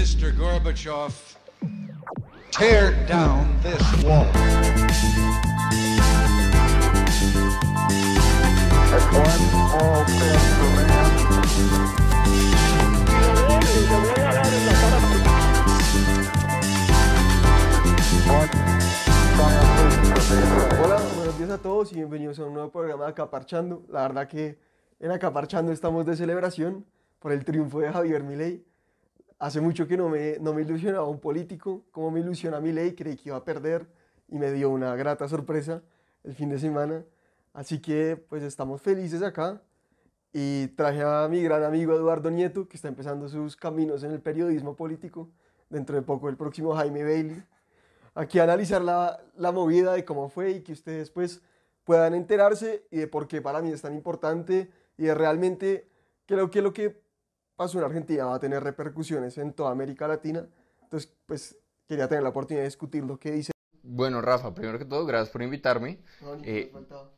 Mr. Gorbachev, tear down this wall. Hola, buenos días a todos y bienvenidos a un nuevo programa de Acaparchando. La verdad que en Acaparchando estamos de celebración por el triunfo de Javier Milei. Hace mucho que no me, no me ilusionaba un político, como me ilusiona Milei, creí que iba a perder y me dio una grata sorpresa el fin de semana. Así que pues estamos felices acá y traje a mi gran amigo Eduardo Nieto, que está empezando sus caminos en el periodismo político, dentro de poco el próximo Jaime Bailey, aquí a analizar la, la movida de cómo fue y que ustedes pues puedan enterarse y de por qué para mí es tan importante y de realmente creo que lo que pasó en Argentina va a tener repercusiones en toda América Latina. Entonces pues quería tener la oportunidad de discutir lo que dice. Bueno, Rafa, primero que todo, gracias por invitarme. No, Eh.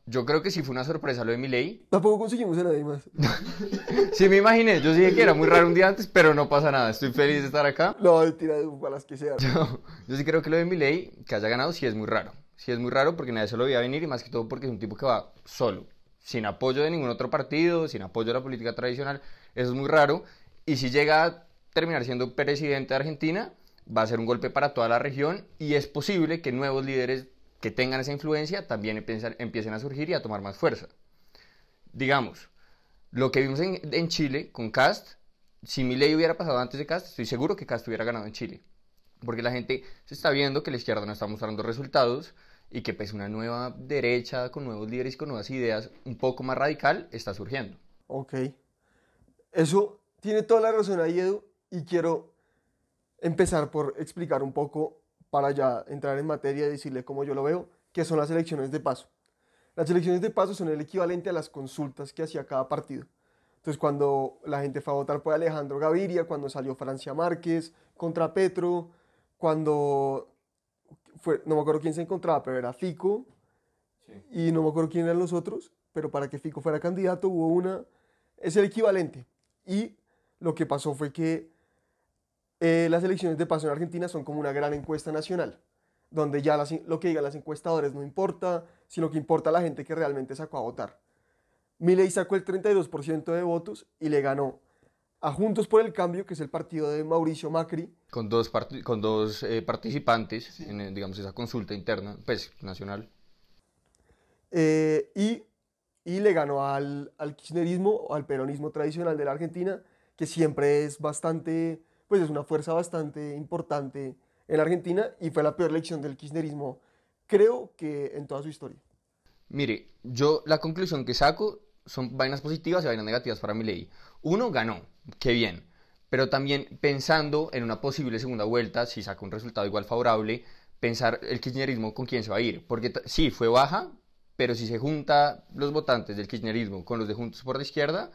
Yo creo que sí fue una sorpresa lo de mi ley. Tampoco conseguimos a nadie más. Sí me imaginé, yo sí dije que era muy raro un día antes, pero no pasa nada, estoy feliz de estar acá. No, tira de para las que sean. Yo, yo sí creo que lo de mi ley, que haya ganado, sí es muy raro. Sí es muy raro porque nadie se lo veía venir y más que todo porque es un tipo que va solo, sin apoyo de ningún otro partido, sin apoyo de la política tradicional. Eso es muy raro. Y si llega a terminar siendo presidente de Argentina, va a ser un golpe para toda la región y es posible que nuevos líderes que tengan esa influencia también empiecen, a surgir y a tomar más fuerza. Digamos, lo que vimos en, en Chile con Cast, si Milei hubiera pasado antes de Cast, estoy seguro que Cast hubiera ganado en Chile. Porque la gente se está viendo que la izquierda no está mostrando resultados y que pues una nueva derecha con nuevos líderes y con nuevas ideas un poco más radical está surgiendo. Ok. Eso tiene toda la razón ahí, Edu, y quiero empezar por explicar un poco, para ya entrar en materia y decirle cómo yo lo veo, qué son las elecciones de paso. Las elecciones de paso son el equivalente a las consultas que hacía cada partido. Entonces, cuando la gente fue a votar por Alejandro Gaviria, cuando salió Francia Márquez contra Petro, cuando fue, no me acuerdo quién se encontraba, pero era Fico, y no me acuerdo quién eran los otros, pero para que Fico fuera candidato hubo una, es el equivalente. Y lo que pasó fue que eh, las elecciones de paso en Argentina son como una gran encuesta nacional, donde ya las- lo que digan las encuestadores no importa, sino que importa la gente que realmente sacó a votar. Milei sacó el 32% de votos y le ganó a Juntos por el Cambio, que es el partido de Mauricio Macri, Con dos, parti- con dos eh, participantes en, eh, digamos, esa consulta interna, pues, nacional. eh, y, y le ganó al, al kirchnerismo al peronismo tradicional de la Argentina, que siempre es bastante, pues es una fuerza bastante importante en la Argentina y fue la peor elección del kirchnerismo, creo que en toda su historia. Mire, yo la conclusión que saco son vainas positivas y vainas negativas para mi ley. Uno ganó, qué bien, pero también pensando en una posible segunda vuelta, si saca un resultado igual favorable, pensar el kirchnerismo con quién se va a ir, porque sí, fue baja, pero si se junta los votantes del kirchnerismo con los de Juntos por la Izquierda,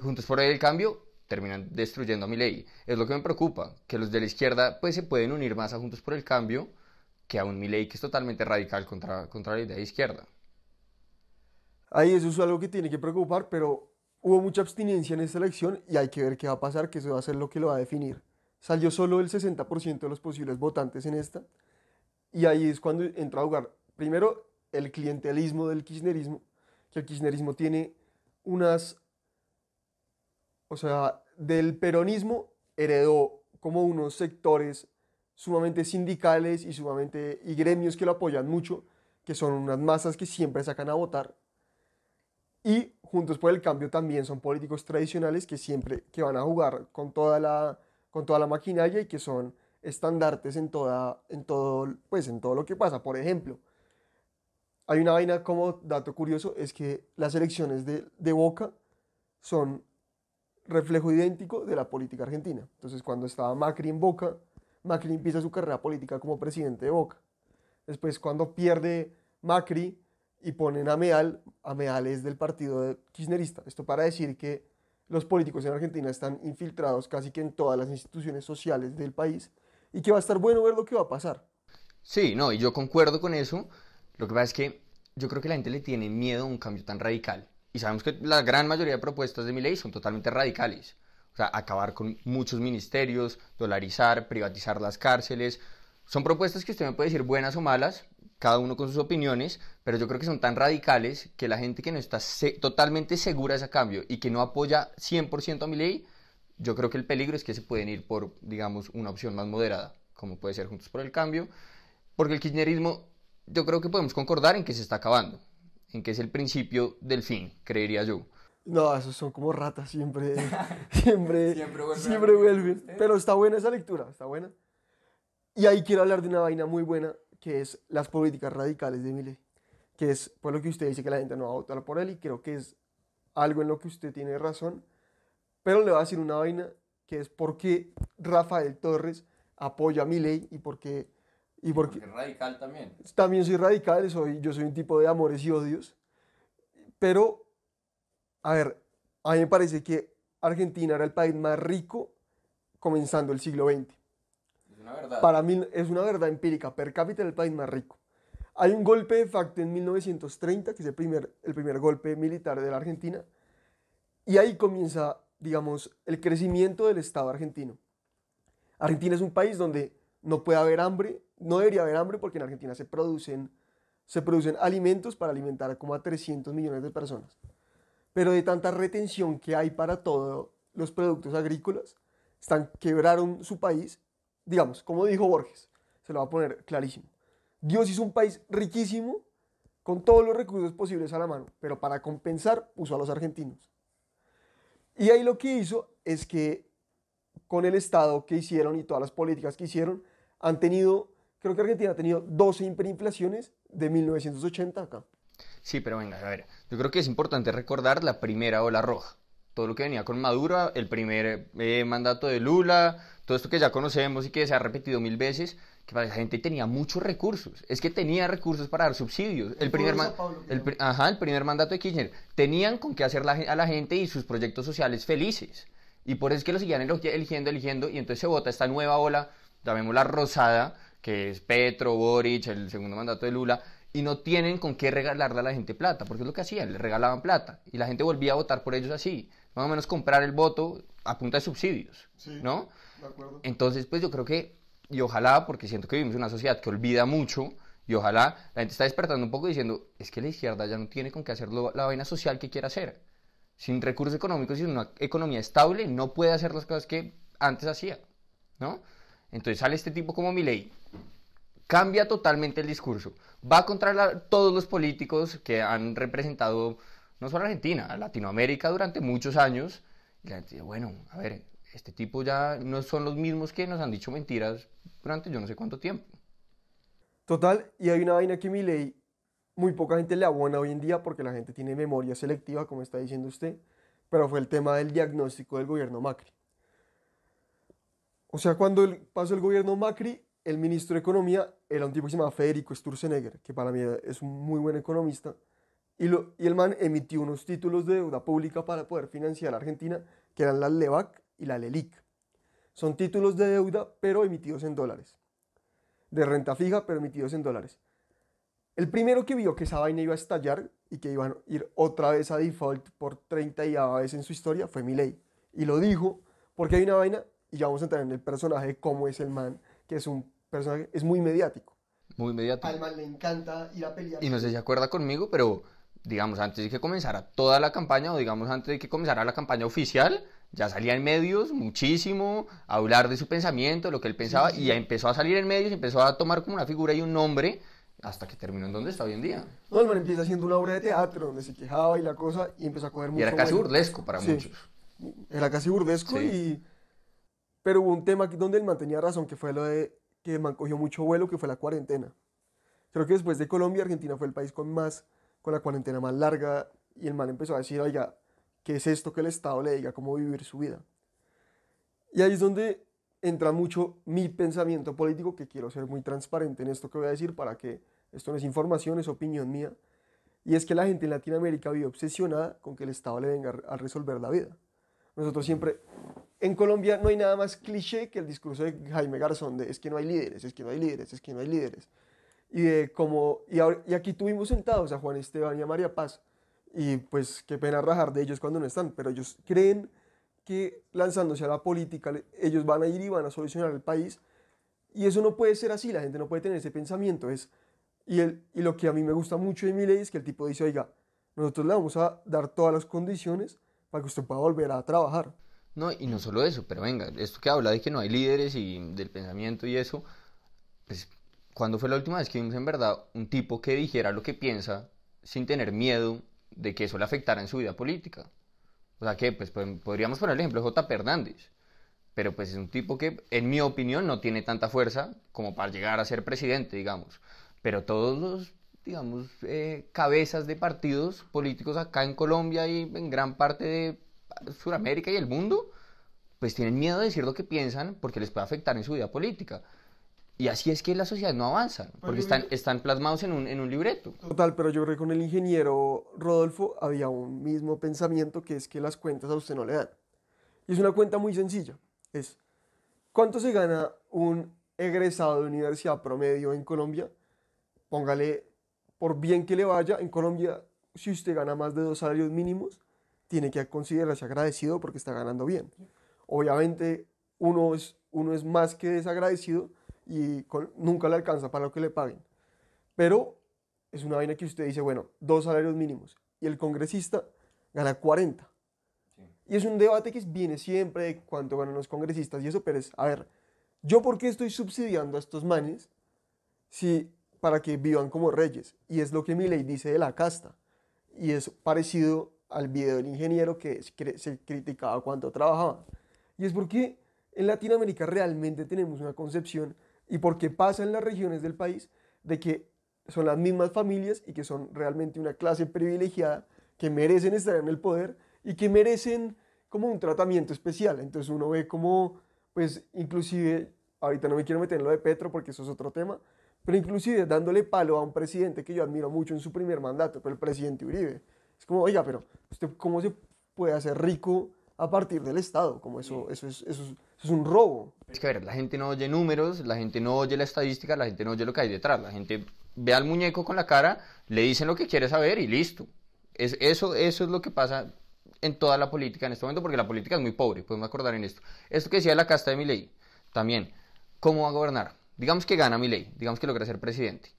Juntos por el Cambio terminan destruyendo a mi ley. Es lo que me preocupa, que los de la izquierda pues se pueden unir más a Juntos por el Cambio que a un Milei que es totalmente radical contra, contra la idea de izquierda. Ahí eso es algo que tiene que preocupar, pero hubo mucha abstinencia en esta elección y hay que ver qué va a pasar, que eso va a ser lo que lo va a definir. Salió solo el 60% de los posibles votantes en esta y ahí es cuando entra a jugar, primero, el clientelismo del kirchnerismo, que el kirchnerismo tiene unas, o sea, del peronismo heredó como unos sectores sumamente sindicales y sumamente y gremios que lo apoyan mucho, que son unas masas que siempre sacan a votar. Y Juntos por el Cambio también son políticos tradicionales que siempre que van a jugar con toda la, con toda la maquinaria y que son estandartes en, toda, en, todo, pues, en todo lo que pasa. Por ejemplo, hay una vaina como dato curioso, es que las elecciones de, de Boca son reflejo idéntico de la política argentina. Entonces, cuando estaba Macri en Boca, Macri empieza su carrera política como presidente de Boca. Después, cuando pierde Macri y ponen a Meal, a Meal es del partido kirchnerista. Esto para decir que los políticos en Argentina están infiltrados casi que en todas las instituciones sociales del país y que va a estar bueno ver lo que va a pasar. Sí, no, y yo concuerdo con eso. Lo que pasa es que yo creo que la gente le tiene miedo a un cambio tan radical. Y sabemos que la gran mayoría de propuestas de mi ley son totalmente radicales. O sea, acabar con muchos ministerios, dolarizar, privatizar las cárceles. Son propuestas que usted me puede decir buenas o malas, cada uno con sus opiniones, pero yo creo que son tan radicales que la gente que no está totalmente segura de ese cambio y que no apoya 100% a mi ley, yo creo que el peligro es que se pueden ir por, digamos, una opción más moderada, como puede ser Juntos por el Cambio, porque el kirchnerismo, yo creo que podemos concordar en que se está acabando, en que es el principio del fin, creería yo. No, esos son como ratas, siempre, siempre, siempre vuelven. Pero está buena esa lectura, está buena. Y ahí quiero hablar de una vaina muy buena, que es las políticas radicales de Milei, que es por lo que usted dice que la gente no va a votar por él y creo que es algo en lo que usted tiene razón, pero le voy a decir una vaina que es por qué Rafael Torres apoya a Milei y por qué... Y porque, porque radical también. También soy radical, soy, yo soy un tipo de amores y odios, pero a ver, a mí me parece que Argentina era el país más rico comenzando el siglo XX. Es una verdad. Para mí es una verdad empírica. Per cápita era el país más rico. Hay un golpe de facto en 1930, que es el primer, el primer golpe militar de la Argentina. Y ahí comienza, digamos, el crecimiento del Estado argentino. Argentina es un país donde no puede haber hambre, no debería haber hambre porque en Argentina se producen, se producen alimentos para alimentar como a 300 millones de personas pero de tanta retención que hay para todos los productos agrícolas, están, quebraron su país, digamos, como dijo Borges, se lo va a poner clarísimo. Dios hizo un país riquísimo con todos los recursos posibles a la mano, pero para compensar puso a los argentinos. Y ahí lo que hizo es que con el Estado que hicieron y todas las políticas que hicieron, han tenido, creo que Argentina ha tenido 12 hiperinflaciones de 1980 acá. Sí, pero venga, a ver, yo creo que es importante recordar la primera ola roja. Todo lo que venía con Maduro, el primer eh, mandato de Lula, todo esto que ya conocemos y que se ha repetido mil veces, que la gente tenía muchos recursos. Es que tenía recursos para dar subsidios. El primer, el, ajá, el primer mandato de Kirchner. Tenían con qué hacer a la gente y sus proyectos sociales felices. Y por eso es que lo seguían eligiendo, eligiendo, y entonces se vota esta nueva ola, llamémosla rosada, que es Petro, Boric, el segundo mandato de Lula, y no tienen con qué regalarle a la gente plata, porque es lo que hacían, le regalaban plata y la gente volvía a votar por ellos así, más o menos comprar el voto a punta de subsidios, ¿no? De acuerdo. Entonces, pues yo creo que, y ojalá, porque siento que vivimos en una sociedad que olvida mucho, y ojalá la gente está despertando un poco diciendo, es que la izquierda ya no tiene con qué hacer la vaina social que quiere hacer. Sin recursos económicos y una economía estable, no puede hacer las cosas que antes hacía, ¿no? Entonces sale este tipo como Milei, cambia totalmente el discurso. Va contra todos los políticos que han representado no solo Argentina, Latinoamérica durante muchos años. Y la gente dice, bueno, a ver, este tipo ya no son los mismos que nos han dicho mentiras durante yo no sé cuánto tiempo. Total, y hay una vaina que mi ley muy poca gente le abona hoy en día porque la gente tiene memoria selectiva, como está diciendo usted, pero fue el tema del diagnóstico del gobierno Macri. O sea, cuando pasó el gobierno Macri, el ministro de Economía era un tipo que se llama Federico Sturzenegger, que para mí es un muy buen economista, y, el man emitió unos títulos de deuda pública para poder financiar a Argentina, que eran la LEVAC y la LELIC. Son títulos de deuda, pero emitidos en dólares. De renta fija, pero emitidos en dólares. El primero que vio que esa vaina iba a estallar y que iban a ir otra vez a default por 30 y a veces en su historia fue Milei. Y lo dijo porque hay una vaina, y ya vamos a entrar en el personaje de cómo es el man, que es un personaje, es muy mediático. Muy mediático. Al man le encanta ir a pelear. Y no sé si acuerda conmigo, pero digamos, antes de que comenzara toda la campaña, o digamos, antes de que comenzara la campaña oficial, ya salía en medios muchísimo a hablar de su pensamiento, lo que él pensaba, y ya empezó a salir en medios, empezó a tomar como una figura y un nombre, hasta que terminó en donde está hoy en día. No, el man empieza haciendo una obra de teatro, donde se quejaba y la cosa, y empezó a coger mucho Y era casi burlesco para muchos. Era casi burlesco y... Pero hubo un tema donde él mantenía razón, que fue lo de que man cogió mucho vuelo, que fue la cuarentena. Creo que después de Colombia, Argentina fue el país con más, con la cuarentena más larga, y el man empezó a decir, oiga, ¿qué es esto que el Estado le diga cómo vivir su vida? Y ahí es donde entra mucho mi pensamiento político, que quiero ser muy transparente en esto que voy a decir para que esto no es información, es opinión mía. Y es que la gente en Latinoamérica vive obsesionada con que el Estado le venga a resolver la vida. Nosotros siempre, en Colombia no hay nada más cliché que el discurso de Jaime Garzón de es que no hay líderes, es que no hay líderes, es que no hay líderes. Y, de como, y, y aquí tuvimos sentados a Juan Esteban y a María Paz. Y pues qué pena rajar de ellos cuando no están, pero ellos creen que lanzándose a la política ellos van a ir y van a solucionar el país. Y eso no puede ser así, la gente no puede tener ese pensamiento. Es, y, el, y lo que a mí me gusta mucho de Milei es que el tipo dice, oiga, nosotros le vamos a dar todas las condiciones para que usted pueda volver a trabajar. No, y no solo eso, pero venga, esto que habla de que no hay líderes y del pensamiento y eso, pues, ¿cuándo fue la última vez que vimos en verdad un tipo que dijera lo que piensa sin tener miedo de que eso le afectara en su vida política? O sea que, pues, pod- podríamos poner el ejemplo de J. Hernández, pero pues es un tipo que, en mi opinión, no tiene tanta fuerza como para llegar a ser presidente, digamos. Pero todos los, digamos, eh, cabezas de partidos políticos acá en Colombia y en gran parte de Sudamérica y el mundo, pues tienen miedo de decir lo que piensan porque les puede afectar en su vida política. Y así es que la sociedad no avanza, porque están, están plasmados en un, en un libreto. Total, pero yo creo que con el ingeniero Rodolfo había un mismo pensamiento que es que las cuentas a usted no le dan. Y es una cuenta muy sencilla. Es, ¿cuánto se gana un egresado de universidad promedio en Colombia? Póngale, por bien que le vaya, en Colombia, si usted gana más de dos salarios mínimos, tiene que considerarse agradecido porque está ganando bien. Obviamente, uno es, uno es más que desagradecido y con- nunca le alcanza para lo que le paguen. Pero es una vaina que usted dice, bueno, dos salarios mínimos y el congresista gana 40. Y es un debate que viene siempre de cuánto ganan los congresistas y eso, pero es, a ver, ¿yo por qué estoy subsidiando a estos manes si para que vivan como reyes? Y es lo que mi ley dice de la casta. Y es parecido al video del ingeniero que se criticaba cuánto trabajaba. Y es porque en Latinoamérica realmente tenemos una concepción y porque pasa en las regiones del país de que son las mismas familias y que son realmente una clase privilegiada que merecen estar en el poder y que merecen como un tratamiento especial. Entonces uno ve como, pues inclusive, ahorita no me quiero meter en lo de Petro porque eso es otro tema, pero inclusive dándole palo a un presidente que yo admiro mucho en su primer mandato, pero el presidente Uribe. Es como, oiga, pero usted cómo se puede hacer rico a partir del Estado? Como eso, eso, es, eso, es, eso es un robo. Es que a ver, la gente no oye números, la gente no oye la estadística, la gente no oye lo que hay detrás. La gente ve al muñeco con la cara, le dicen lo que quiere saber y listo. Es, eso, eso es lo que pasa en toda la política en este momento, porque la política es muy pobre, podemos acordar en esto. Esto que decía la casta de Milei, también, ¿cómo va a gobernar? Digamos que gana Milei, digamos que logra ser presidente.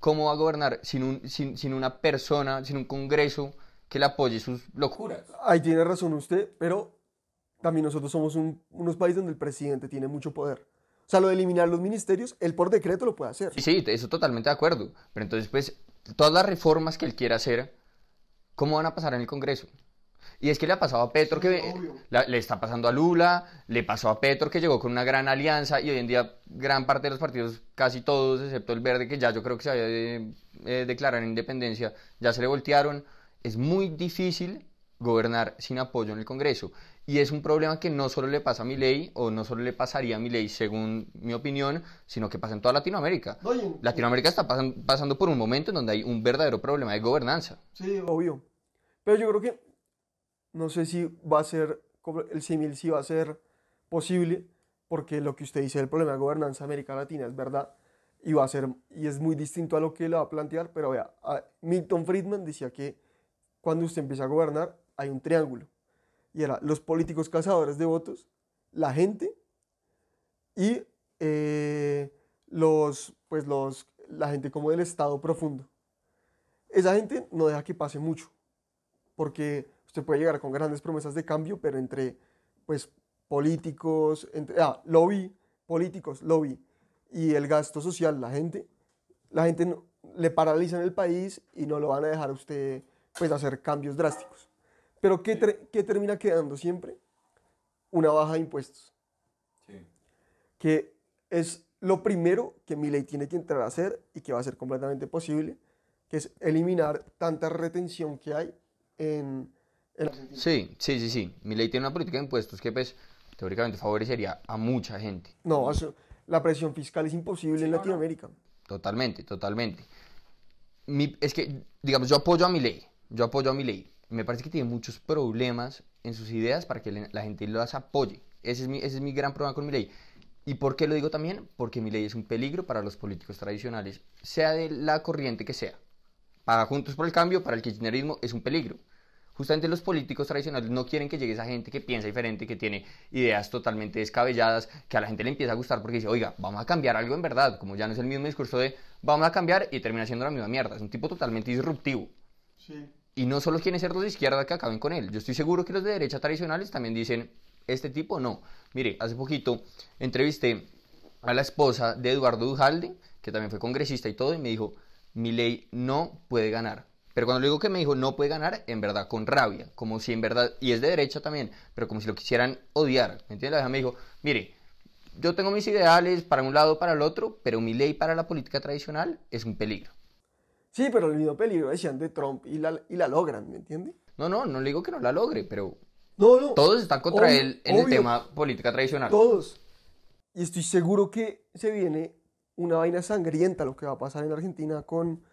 ¿Cómo va a gobernar sin, un, sin, sin una persona, sin un congreso que le apoye sus locuras? Ahí tiene razón usted, pero también nosotros somos un- unos países donde el presidente tiene mucho poder. O sea, lo de eliminar los ministerios, él por decreto lo puede hacer. Sí, sí, eso totalmente de acuerdo. Pero entonces, pues, todas las reformas que él quiera hacer, ¿cómo van a pasar en el Congreso? Y es que le ha pasado a Petro que la- le está pasando a Lula, le pasó a Petro que llegó con una gran alianza y hoy en día gran parte de los partidos, casi todos, excepto el verde, que ya yo creo que se había de eh, declarar en independencia, ya se le voltearon. Es muy difícil gobernar sin apoyo en el Congreso. Y es un problema que no solo le pasa a Milei, o no solo le pasaría a Milei, según mi opinión, sino que pasa en toda Latinoamérica. No, y en- Latinoamérica está pasan- pasando por un momento en donde hay un verdadero problema de gobernanza. Sí, obvio. Pero yo creo que no sé si va a ser, el símil si va a ser posible, porque lo que usted dice del problema de gobernanza de América Latina es verdad, y va a ser, y es muy distinto a lo que le va a plantear, pero vea, Milton Friedman decía que cuando usted empieza a gobernar hay un triángulo, y era los políticos cazadores de votos, la gente y eh, los, pues los, la gente como del Estado profundo. Esa gente no deja que pase mucho, porque usted puede llegar con grandes promesas de cambio, pero entre pues políticos, entre, ah, lobby, políticos, lobby y el gasto social, la gente, la gente no- le paralizan el país y no lo van a dejar a usted pues hacer cambios drásticos. Pero ¿qué, ter- qué termina quedando siempre? Una baja de impuestos que es lo primero que mi ley tiene que entrar a hacer y que va a ser completamente posible, que es eliminar tanta retención que hay en, Sí, sí, sí, sí. Milei tiene una política de impuestos que, pues, teóricamente favorecería a mucha gente. No, eso- la presión fiscal es imposible en Latinoamérica. Totalmente, totalmente. Mi- es que, digamos, yo apoyo a Milei. Yo apoyo a Milei. Me parece que tiene muchos problemas en sus ideas para que la gente las apoye. Ese es mi, ese es mi gran problema con Milei. ¿Y por qué lo digo también? Porque Milei es un peligro para los políticos tradicionales, sea de la corriente que sea. Para Juntos por el Cambio, para el kirchnerismo, es un peligro. Justamente los políticos tradicionales no quieren que llegue esa gente que piensa diferente, que tiene ideas totalmente descabelladas, que a la gente le empieza a gustar porque dice, oiga, vamos a cambiar algo en verdad, como ya no es el mismo discurso de vamos a cambiar y termina siendo la misma mierda. Es un tipo totalmente disruptivo. Y no solo quieren ser los de izquierda que acaben con él. Yo estoy seguro que los de derecha tradicionales también dicen, este tipo no. Mire, hace poquito entrevisté a la esposa de Eduardo Dujalde, que también fue congresista y todo, y me dijo, mi ley no puede ganar. Pero cuando le digo que me dijo no puede ganar, en verdad con rabia, como si en verdad, y es de derecha también, pero como si lo quisieran odiar. ¿Me entiendes? La vieja me dijo, mire, yo tengo mis ideales para un lado, para el otro, pero mi ley para la política tradicional es un peligro. Sí, pero el mismo peligro decían de Trump y la, y la logran, ¿me entiendes? No, no, no le digo que no la logre, pero No, no. todos están contra Obvio, él en el tema política tradicional. Todos. Y estoy seguro que se viene una vaina sangrienta lo que va a pasar en Argentina con,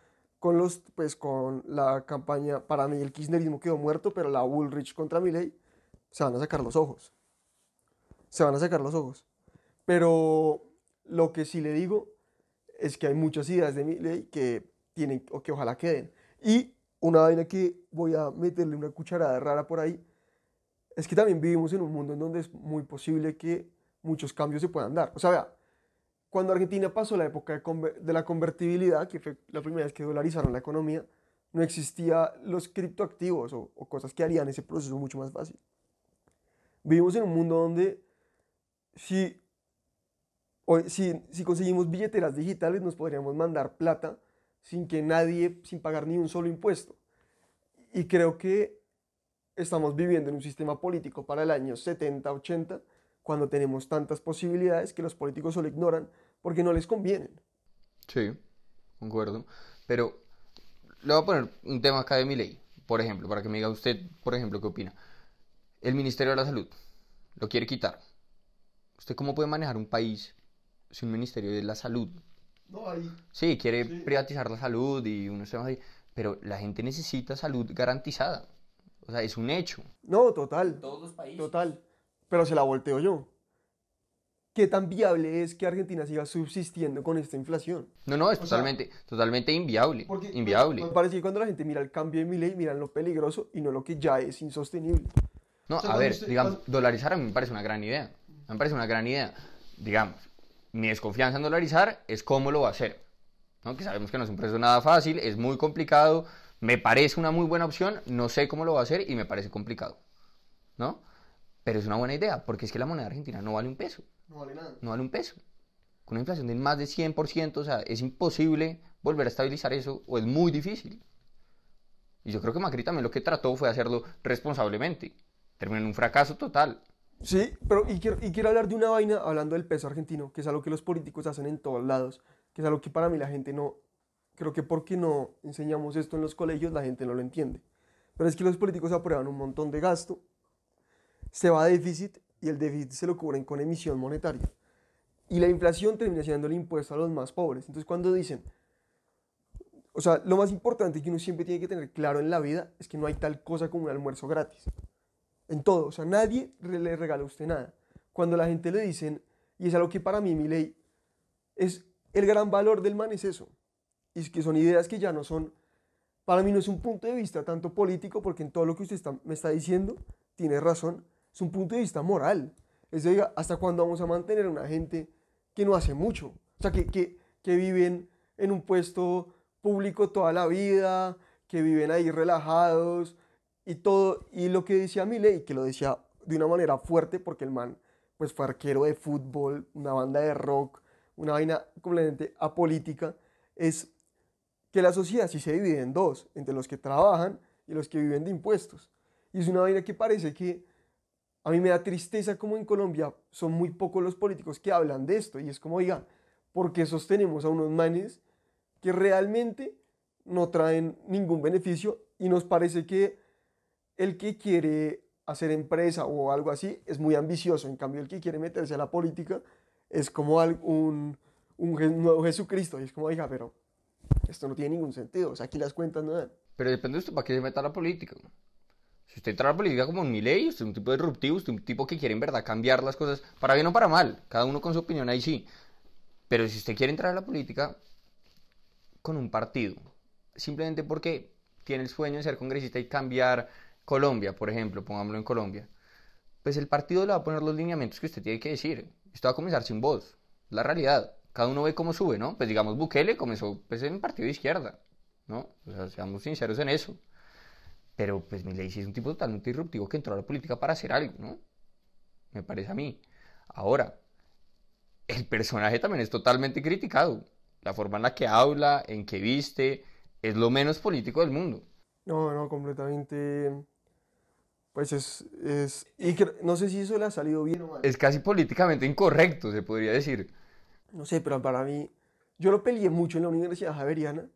con los, pues con la campaña, para mí el kirchnerismo quedó muerto, pero la Bullrich contra Milei se van a sacar los ojos. Se van a sacar los ojos. Pero lo que sí le digo es que hay muchas ideas de Milei que tienen, o que ojalá queden. Y una vaina que voy a meterle una cucharada rara por ahí, es que también vivimos en un mundo en donde es muy posible que muchos cambios se puedan dar. O sea, vea, cuando Argentina pasó la época de, la convertibilidad, que fue la primera vez que dolarizaron la economía, no existía los criptoactivos o, o cosas que harían ese proceso mucho más fácil. Vivimos en un mundo donde si, si, si conseguimos billeteras digitales nos podríamos mandar plata sin que nadie, sin pagar ni un solo impuesto. Y creo que estamos viviendo en un sistema político para el año 70, 80, cuando tenemos tantas posibilidades que los políticos solo ignoran porque no les convienen. Sí, concuerdo. Pero le voy a poner un tema acá de mi ley, por ejemplo, para que me diga usted, por ejemplo, qué opina. El Ministerio de la Salud lo quiere quitar. ¿Usted cómo puede manejar un país sin un Ministerio de la Salud? No, ahí. Sí, quiere privatizar la salud y unos temas ahí, pero la gente necesita salud garantizada. O sea, es un hecho. No, total. Todos los países. Total. Pero se la volteo yo. ¿Qué tan viable es que Argentina siga subsistiendo con esta inflación? No, no, es O sea, totalmente, totalmente inviable. Porque inviable. Me parece que cuando la gente mira el cambio de mi ley, miran lo peligroso y no lo que ya es insostenible. No, O sea, a ver, usted- digamos, cuando- dolarizar a mí me parece una gran idea. Me parece una gran idea. Digamos, mi desconfianza en dolarizar es cómo lo va a hacer. ¿no? Que sabemos que no es un proceso nada fácil, es muy complicado. Me parece una muy buena opción, no sé cómo lo va a hacer y me parece complicado. ¿No? Pero es una buena idea, porque es que la moneda argentina no vale un peso. No vale nada. No vale un peso. Con una inflación de más de 100%, o sea, es imposible volver a estabilizar eso, o es muy difícil. Y yo creo que Macri también lo que trató fue hacerlo responsablemente. Terminó en un fracaso total. Sí, pero y quiero, y quiero hablar de una vaina hablando del peso argentino, que es algo que los políticos hacen en todos lados, que es algo que para mí la gente no, creo que porque no enseñamos esto en los colegios la gente no lo entiende. Pero es que los políticos aprueban un montón de gasto, se va a déficit y el déficit se lo cubren con emisión monetaria. Y la inflación termina siendo el impuesto a los más pobres. Entonces cuando dicen, o sea, lo más importante que uno siempre tiene que tener claro en la vida es que no hay tal cosa como un almuerzo gratis. En todo, o sea, nadie le regala a usted nada. Cuando la gente le dicen, y es algo que para mí mi ley es el gran valor del man es eso. Y es que son ideas que ya no son, para mí no es un punto de vista tanto político, porque en todo lo que usted está- me está diciendo, tiene razón, es un punto de vista moral. Es de, oiga, ¿hasta cuándo vamos a mantener a una gente que no hace mucho? O sea, que, que, que viven en un puesto público toda la vida, que viven ahí relajados y todo. Y lo que decía Milei, que lo decía de una manera fuerte, porque el man pues fue arquero de fútbol, una banda de rock, una vaina completamente apolítica, es que la sociedad sí se divide en dos, entre los que trabajan y los que viven de impuestos. Y es una vaina que parece que a mí me da tristeza como en Colombia son muy pocos los políticos que hablan de esto. Y es como, oiga, ¿por qué sostenemos a unos manes que realmente no traen ningún beneficio? Y nos parece que el que quiere hacer empresa o algo así es muy ambicioso. En cambio, el que quiere meterse a la política es como un, nuevo Jesucristo. Y es como, oiga, pero esto no tiene ningún sentido. O sea, aquí las cuentas no dan. Pero depende de usted para qué se meta a la política. Si usted entra a la política como en mi ley, usted es un tipo disruptivo, usted es un tipo que quiere en verdad cambiar las cosas, para bien o para mal, cada uno con su opinión ahí sí. Pero si usted quiere entrar a la política con un partido, simplemente porque tiene el sueño de ser congresista y cambiar Colombia, por ejemplo, pongámoslo en Colombia, pues el partido le va a poner los lineamientos que usted tiene que decir. Esto va a comenzar sin voz. La realidad. Cada uno ve cómo sube, ¿no? Pues digamos, Bukele comenzó pues, en un partido de izquierda, ¿no? O sea, seamos sinceros en eso. Pero pues Milei sí es un tipo totalmente disruptivo que entró a la política para hacer algo, ¿no? Me parece a mí. Ahora, el personaje también es totalmente criticado. La forma en la que habla, en que viste, es lo menos político del mundo. No, no, completamente. Pues es. es y no sé si eso le ha salido bien o mal. Es casi políticamente incorrecto, se podría decir. No sé, pero para mí. Yo lo peleé mucho en la Universidad Javeriana.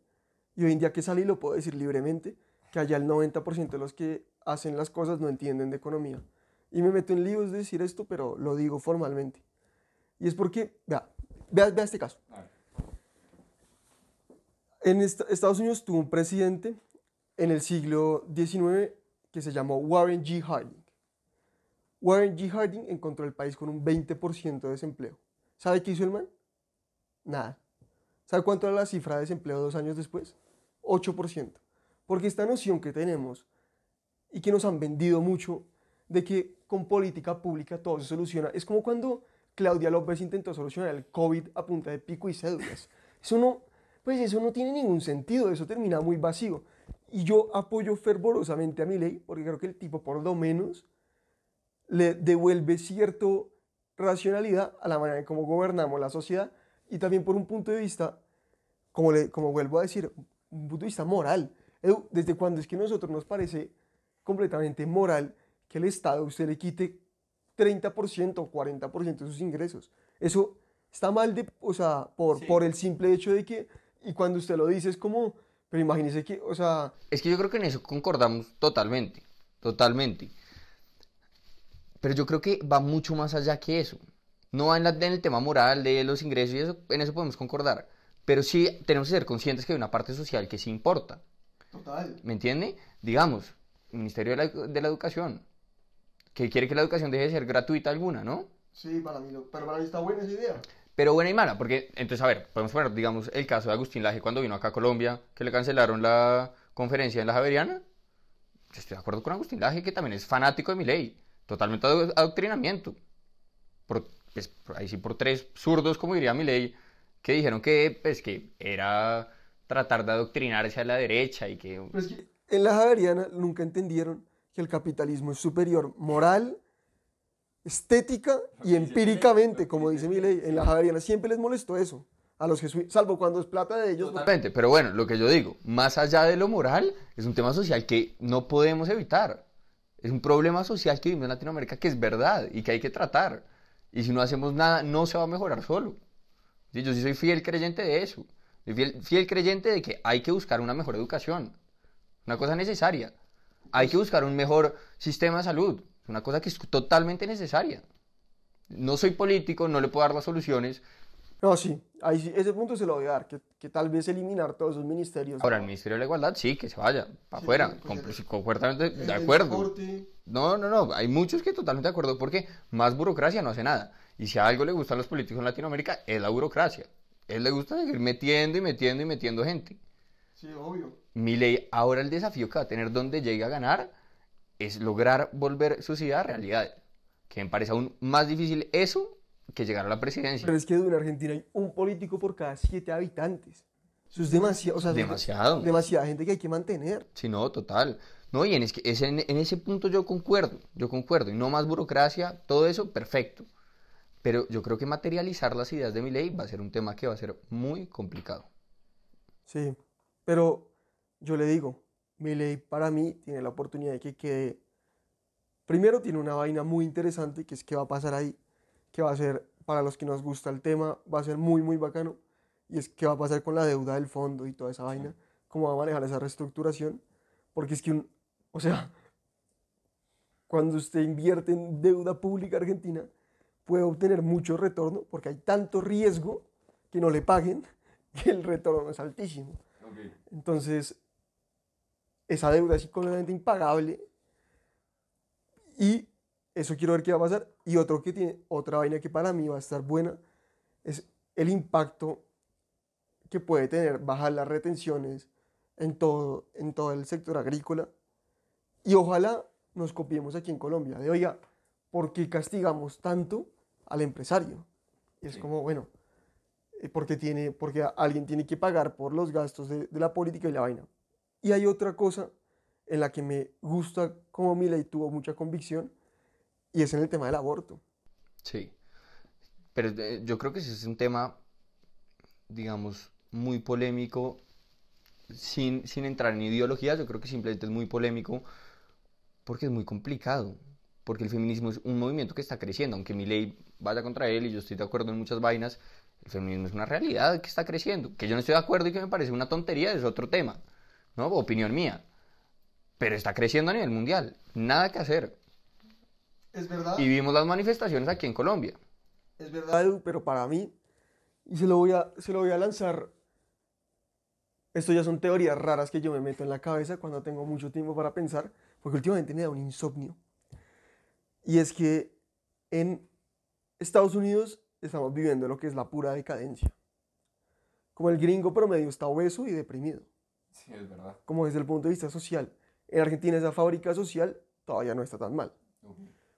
Y hoy en día que salí lo puedo decir libremente. Que allá el 90% de los que hacen las cosas no entienden de economía. Y me meto en líos de decir esto, pero lo digo formalmente. Y es porque. Vea, vea, vea este caso. En esta- Estados Unidos tuvo un presidente en el siglo XIX que se llamó Warren G. Harding. Warren G. Harding encontró el país con un 20% de desempleo. ¿Sabe qué hizo el man? Nada. ¿Sabe cuánto era la cifra de desempleo dos años después? 8%. Porque esta noción que tenemos y que nos han vendido mucho de que con política pública todo se soluciona, es como cuando Claudia López intentó solucionar el COVID a punta de pico y cédulas. Eso no, pues eso no tiene ningún sentido, eso termina muy vacío. Y yo apoyo fervorosamente a mi ley, porque creo que el tipo por lo menos le devuelve cierto racionalidad a la manera en cómo gobernamos la sociedad y también por un punto de vista, como, le, como vuelvo a decir, un punto de vista moral. Edu, ¿desde cuándo es que a nosotros nos parece completamente moral que el Estado a usted le quite 30% o 40% de sus ingresos? Eso está mal, de, o sea, por, por el simple hecho de que, y cuando usted lo dice es como, pero imagínese que, o sea, Es que yo creo que en eso concordamos totalmente, totalmente. Pero yo creo que va mucho más allá que eso. No va en, la- en el tema moral de los ingresos y eso, en eso podemos concordar. Pero sí tenemos que ser conscientes que hay una parte social que sí importa. Total. ¿Me entiende? Digamos, el Ministerio de la, de la Educación, que quiere que la educación deje de ser gratuita alguna, ¿no? Sí, para mí, lo- pero para mí está buena esa idea. Pero buena y mala, porque entonces, a ver, podemos poner, digamos, el caso de Agustín Laje cuando vino acá a Colombia, que le cancelaron la conferencia en la Javeriana. Yo estoy de acuerdo con Agustín Laje, que también es fanático de mi ley, totalmente ado- adoctrinamiento. Por, pues, por- ahí sí, por tres zurdos, como diría mi ley, que dijeron que, pues, que era tratar de adoctrinarse a la derecha y que... Pero es que en la Javeriana nunca entendieron que el capitalismo es superior moral, estética y empíricamente, como dice mi ley. En la Javeriana siempre les molestó eso. A los jesuitas, salvo cuando es plata de ellos. Totalmente, pero bueno, lo que yo digo, más allá de lo moral, es un tema social que no podemos evitar. Es un problema social que vivimos en Latinoamérica que es verdad y que hay que tratar. Y si no hacemos nada, no se va a mejorar solo. Yo sí soy fiel creyente de eso. Soy fiel, fiel creyente de que hay que buscar una mejor educación. Una cosa necesaria. Hay que buscar un mejor sistema de salud. Una cosa que es totalmente necesaria. No soy político, no le puedo dar las soluciones, No, sí, ahí sí, ese punto se lo voy a dar, que, que tal vez eliminar todos esos ministerios. Ahora, el Ministerio de la Igualdad, sí, que se vaya, para Sí, afuera, pues, completamente de acuerdo. No, no, no, hay muchos que totalmente de acuerdo, porque más burocracia no hace nada. Y si a algo le gustan los políticos en Latinoamérica, es la burocracia. Él le gusta seguir metiendo y metiendo y metiendo gente. Sí, obvio. Mi ley, ahora el desafío que va a tener donde llegue a ganar es lograr volver su ciudad a realidad. Que me parece aún más difícil eso que llegar a la presidencia. Pero es que en Argentina hay un político por cada siete habitantes. Eso es demasiado. O sea, Demasiado. Demasiada gente que hay que mantener. Sí, no, total. No, y en, es que es en, en ese punto yo concuerdo, yo concuerdo. Y no más burocracia, todo eso, perfecto. Pero yo creo que materializar las ideas de mi ley va a ser un tema que va a ser muy complicado. Sí, pero yo le digo, mi ley para mí tiene la oportunidad de que quede. Primero tiene una vaina muy interesante, que es qué va a pasar ahí, que va a ser, para los que nos gusta el tema, va a ser muy, muy bacano, y es qué va a pasar con la deuda del fondo y toda esa vaina, cómo va a manejar esa reestructuración, porque es que, un, o sea, cuando usted invierte en deuda pública argentina, puede obtener mucho retorno, porque hay tanto riesgo que no le paguen, que el retorno es altísimo. Entonces, esa deuda es completamente impagable. Y eso quiero ver qué va a pasar. Y otro que tiene, otra vaina que para mí va a estar buena, es el impacto que puede tener bajar las retenciones en todo, en todo el sector agrícola Y ojalá nos copiemos aquí en Colombia, de oiga, ¿por qué castigamos tanto al empresario? Y es Sí. como, bueno, eh, porque, tiene, porque alguien tiene que pagar por los gastos de, de la política y la vaina. Y hay otra cosa en la que me gusta como Milei tuvo mucha convicción, y es en el tema del aborto. Sí. Pero eh, yo creo que ese es un tema, digamos, muy polémico, sin, sin entrar en ideologías, yo creo que simplemente es muy polémico porque es muy complicado, porque el feminismo es un movimiento que está creciendo, aunque mi ley vaya contra él y yo estoy de acuerdo en muchas vainas, el feminismo es una realidad que está creciendo, que yo no estoy de acuerdo y que me parece una tontería, es otro tema, ¿no? Opinión mía, pero está creciendo a nivel mundial, nada que hacer. Es verdad. Y vimos las manifestaciones aquí en Colombia. Es verdad, Edu, pero para mí, y se lo voy a, se lo voy a lanzar, esto ya son teorías raras que yo me meto en la cabeza cuando tengo mucho tiempo para pensar, porque últimamente me da un insomnio. Y es que en Estados Unidos estamos viviendo lo que es la pura decadencia. Como el gringo promedio está obeso y deprimido, Sí, es verdad. como desde el punto de vista social. En Argentina esa fábrica social todavía no está tan mal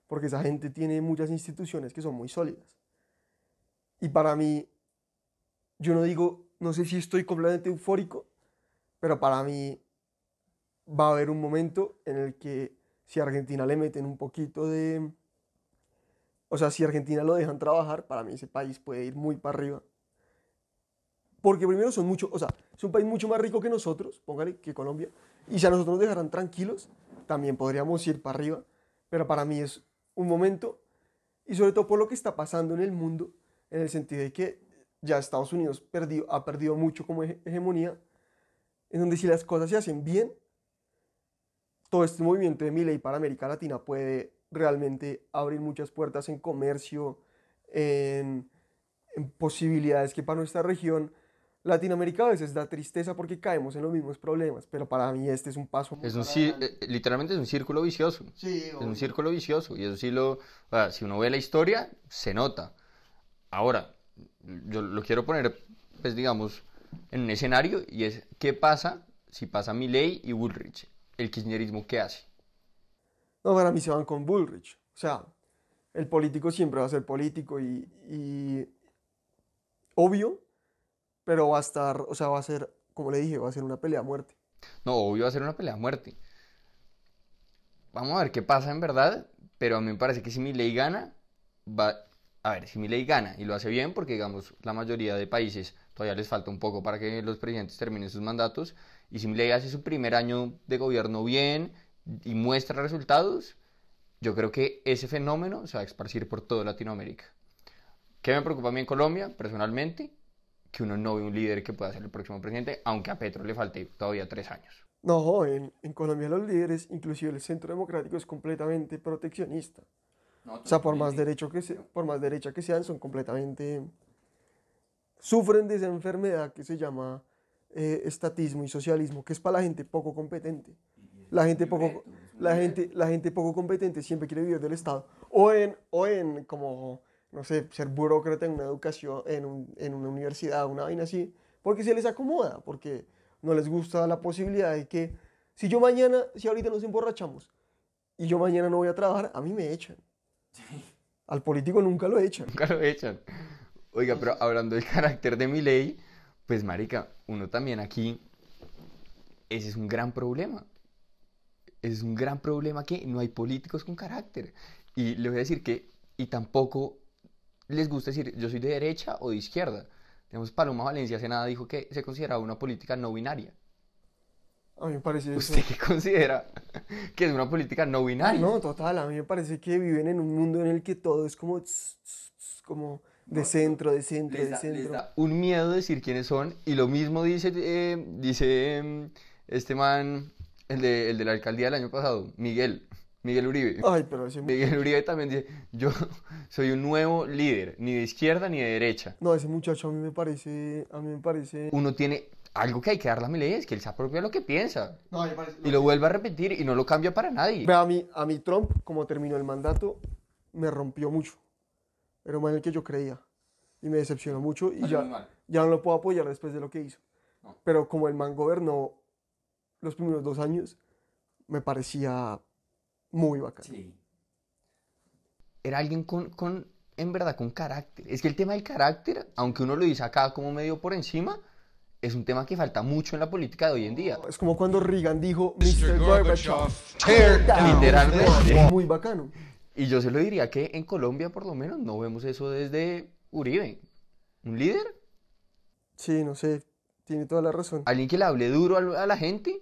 porque esa gente tiene muchas instituciones que son muy sólidas. Y para mí, yo no digo, no sé si estoy completamente eufórico, pero para mí va a haber un momento en el que si a Argentina le meten un poquito de... O sea, si Argentina lo dejan trabajar, para mí ese país puede ir muy para arriba. Porque primero son mucho, o sea, es un país mucho más rico que nosotros, póngale, que Colombia. Y si a nosotros nos dejaran tranquilos, también podríamos ir para arriba. Pero para mí es un momento, y sobre todo por lo que está pasando en el mundo, en el sentido de que ya Estados Unidos perdió, ha perdido mucho como hege- hegemonía, en donde si las cosas se hacen bien, todo este movimiento de mi ley para América Latina puede realmente abrir muchas puertas en comercio, en, en posibilidades que para nuestra región Latinoamérica a veces da tristeza porque caemos en los mismos problemas, pero para mí este es un paso muy Es un, eh, literalmente es un círculo vicioso. Sí, Es un círculo vicioso. Y eso sí lo. o sea, si uno ve la historia, se nota. Ahora, yo lo quiero poner, pues digamos, en un escenario y es: ¿qué pasa si pasa Milley y Bullrich? ¿El kirchnerismo qué hace? No, para mí se van con Bullrich. O sea, el político siempre va a ser político y, y obvio, pero va a estar, o sea, va a ser, como le dije, va a ser una pelea a muerte. No, obvio va a ser una pelea a muerte. Vamos a ver qué pasa en verdad, pero a mí me parece que si Milei gana, va... A ver, si Milei gana y lo hace bien, porque digamos, la mayoría de países todavía les falta un poco para que los presidentes terminen sus mandatos, y si Milei hace su primer año de gobierno bien y muestra resultados, yo creo que ese fenómeno se va a esparcir por toda Latinoamérica. ¿Qué me preocupa a mí en Colombia, personalmente? Que uno no ve un líder que pueda ser el próximo presidente, aunque a Petro le falte todavía tres años. No, en, en Colombia los líderes, inclusive el centro democrático, es completamente proteccionista. O sea, por más, derecho que se- por más derecha que sean, son completamente... Sufren de esa enfermedad que se llama eh, estatismo y socialismo, que es para la gente poco competente. La gente poco, la gente, la gente poco competente siempre quiere vivir del Estado. O en, o en como, no sé, ser burócrata en una educación, en, un- en una universidad, una vaina así, porque se les acomoda, porque no les gusta la posibilidad de que, si yo mañana, si ahorita nos emborrachamos, y yo mañana no voy a trabajar, a mí me echan. Al político nunca lo echan. Nunca lo echan. Oiga, pero hablando del carácter de Milei, pues marica, uno también aquí, ese es un gran problema. Es un gran problema que no hay políticos con carácter. Y le voy a decir que, y tampoco les gusta decir yo soy de derecha o de izquierda. Digamos, Paloma Valencia hace nada dijo que se consideraba una política no binaria. A mí me parece eso. ¿Usted qué considera que es una política no Ah, binaria? no, total, a mí me parece que viven en un mundo en el que todo es como, tss, como de centro, de centro, les de les centro. da un miedo decir quiénes son y lo mismo dice eh, dice em, este man el de, el de la alcaldía del año pasado Miguel Miguel Uribe Ay, pero ese, Miguel Uribe también dice yo soy un nuevo líder ni de izquierda ni de derecha no, ese muchacho a mí me parece, a mí me parece... uno tiene algo que hay que darle a Milei es que él se apropia lo que piensa No, me parece... y lo vuelve a repetir y no lo cambia para nadie Ve, a mí, a mí Trump, como terminó el mandato, me rompió mucho. Era más en el que yo creía. Y me decepcionó mucho y ya, ya no lo puedo apoyar después de lo que hizo. No. Pero como el man gobernó los primeros dos años, me parecía muy bacano. Sí. Era alguien con, con, en verdad, con carácter. Es que el tema del carácter, aunque uno lo dice acá como medio por encima, es un tema que falta mucho en la política de hoy en día. Es como cuando Reagan dijo, Mr. Mr. Gorbachev. Gorbachev, tear down Literalmente. Muy bacano. Y yo se lo diría que en Colombia, por lo menos, no vemos eso desde Uribe. ¿Un líder? Sí, no sé, tiene toda la razón. Alguien que le hable duro a, a la gente.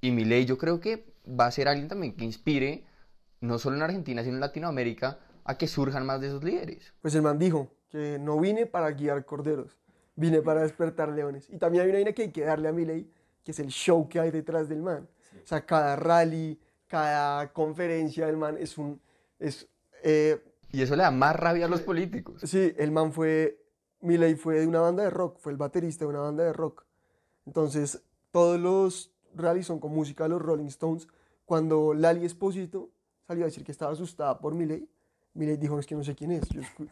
Y Milei yo creo que va a ser alguien también que inspire, no solo en Argentina, sino en Latinoamérica, a que surjan más de esos líderes. Pues el man dijo que no vine para guiar corderos, vine para despertar leones. Y también hay una vaina que hay que darle a Milei, que es el show que hay detrás del man. O sea, cada rally, cada conferencia del man es un... Es, eh, Y eso le da más rabia a los políticos. sí, el man fue... Milei fue de una banda de rock, fue el baterista de una banda de rock. Entonces, todos los son con música de los Rolling Stones. Cuando Lali Espósito salió a decir que estaba asustada por Milei, Milei dijo, es que no sé quién es. Yo escu-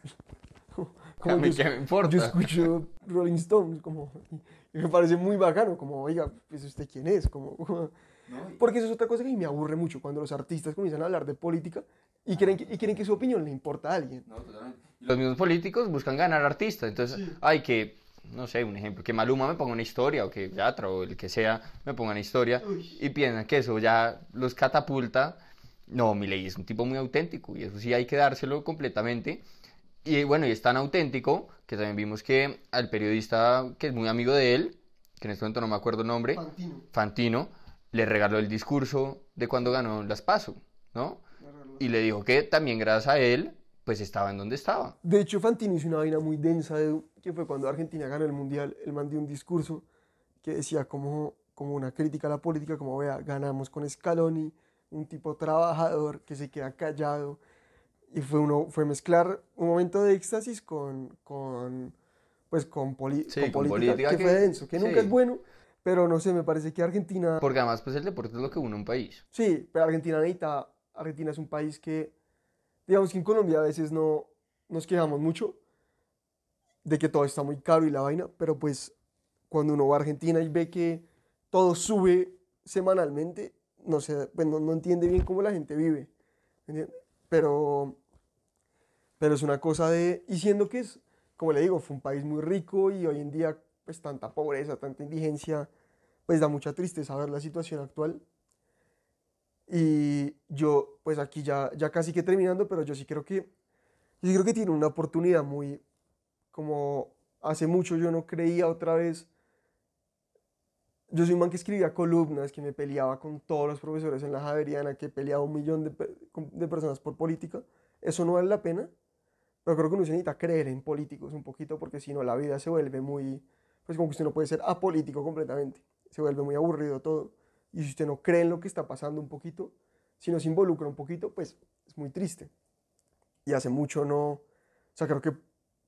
A mí yo me importa. Yo escucho Rolling Stones, como, y me parece muy bacano, como, oiga, pues usted quién es, como, porque eso es otra cosa que me aburre mucho, cuando los artistas comienzan a hablar de política y creen que, y quieren que su opinión le importa a alguien. no, totalmente. Los mismos políticos buscan ganar artistas. Entonces, hay que, no sé, un ejemplo, que Maluma me ponga una historia o que Yatra o el que sea me ponga una historia y piensan que eso ya los catapulta. No, Milei es un tipo muy auténtico y eso sí hay que dárselo completamente. Y bueno, y es tan auténtico que también vimos que al periodista que es muy amigo de él, que en este momento no me acuerdo el nombre, Fantino. Fantino, le regaló el discurso de cuando ganó las PASO, ¿no? Y le dijo que también gracias a él, pues estaba en donde estaba. De hecho, Fantino hizo una vaina muy densa, Edu, que fue cuando Argentina ganó el Mundial. Él mandó un discurso que decía como, como una crítica a la política, como vea, ganamos con Scaloni, un tipo trabajador que se queda callado. Y fue, uno, fue mezclar un momento de éxtasis con, con, pues con, poli- Sí, con con política, política que, que- fue denso, que nunca sí. es bueno, pero no sé, me parece que Argentina... Porque además, pues el deporte es lo que une un país. Sí, pero Argentina necesita, Argentina es un país que, digamos que en Colombia a veces no nos quejamos mucho de que todo está muy caro y la vaina, pero pues cuando uno va a Argentina y ve que todo sube semanalmente, no sé, pues no, no entiende bien cómo la gente vive, ¿me entiende? Pero, pero es una cosa de, y siendo que es, como le digo, fue un país muy rico y hoy en día pues tanta pobreza, tanta indigencia, pues da mucha tristeza ver la situación actual. Y yo, pues aquí ya, ya casi que terminando, pero yo sí creo que, yo sí creo que tiene una oportunidad muy, como hace mucho yo no creía otra vez. Yo soy un man que escribía columnas, que me peleaba con todos los profesores en la Javeriana, que peleaba un millón de, de personas por política. Eso no vale la pena, pero creo que uno necesita creer en políticos un poquito, porque si no la vida se vuelve muy, pues como que usted no puede ser apolítico completamente, se vuelve muy aburrido todo. Y si usted no cree en lo que está pasando un poquito, si no se involucra un poquito, pues es muy triste. Y hace mucho no, o sea, creo que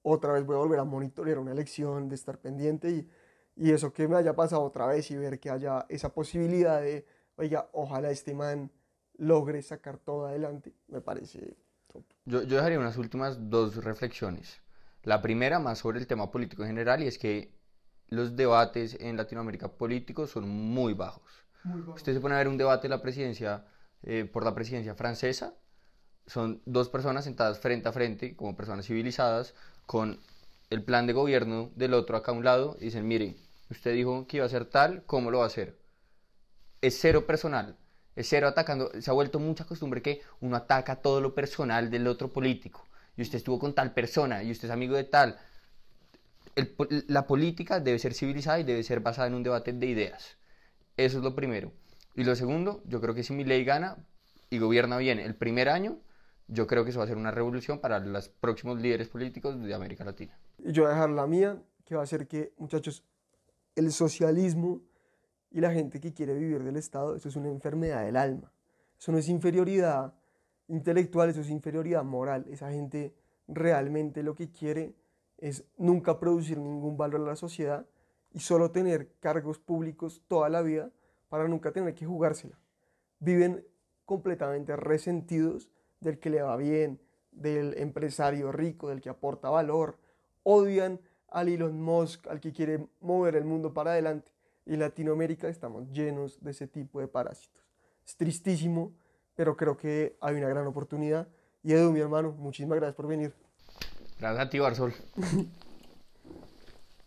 otra vez voy a volver a monitorear una elección, de estar pendiente y, y eso que me haya pasado otra vez y ver que haya esa posibilidad de, oiga, ojalá este man logre sacar todo adelante, me parece top. Yo, yo dejaría unas últimas dos reflexiones. La primera, más sobre el tema político en general, y es que los debates en Latinoamérica políticos son muy bajos. Usted se pone a ver un debate de la presidencia, eh, por la presidencia francesa, son dos personas sentadas frente a frente, como personas civilizadas, con el plan de gobierno del otro acá a un lado, y dicen, mire, usted dijo que iba a ser tal, ¿cómo lo va a hacer? Es cero personal, es cero atacando, se ha vuelto mucha costumbre que uno ataca todo lo personal del otro político, y usted estuvo con tal persona, y usted es amigo de tal. La política debe ser civilizada y debe ser basada en un debate de ideas. Eso es lo primero. Y lo segundo, yo creo que si mi ley gana y gobierna bien el primer año, yo creo que eso va a ser una revolución para los próximos líderes políticos de América Latina. Yo voy a dejar la mía, que va a ser que, muchachos, el socialismo y la gente que quiere vivir del Estado, eso es una enfermedad del alma. Eso no es inferioridad intelectual, eso es inferioridad moral. Esa gente realmente lo que quiere es nunca producir ningún valor a la sociedad y solo tener cargos públicos toda la vida para nunca tener que jugársela. Viven completamente resentidos del que le va bien, del empresario rico, del que aporta valor. Odian al Elon Musk, al que quiere mover el mundo para adelante. y en Latinoamérica estamos llenos de ese tipo de parásitos. Es tristísimo, pero creo que hay una gran oportunidad. Y Edu, mi hermano, muchísimas gracias por venir. Gracias a ti, Barzol.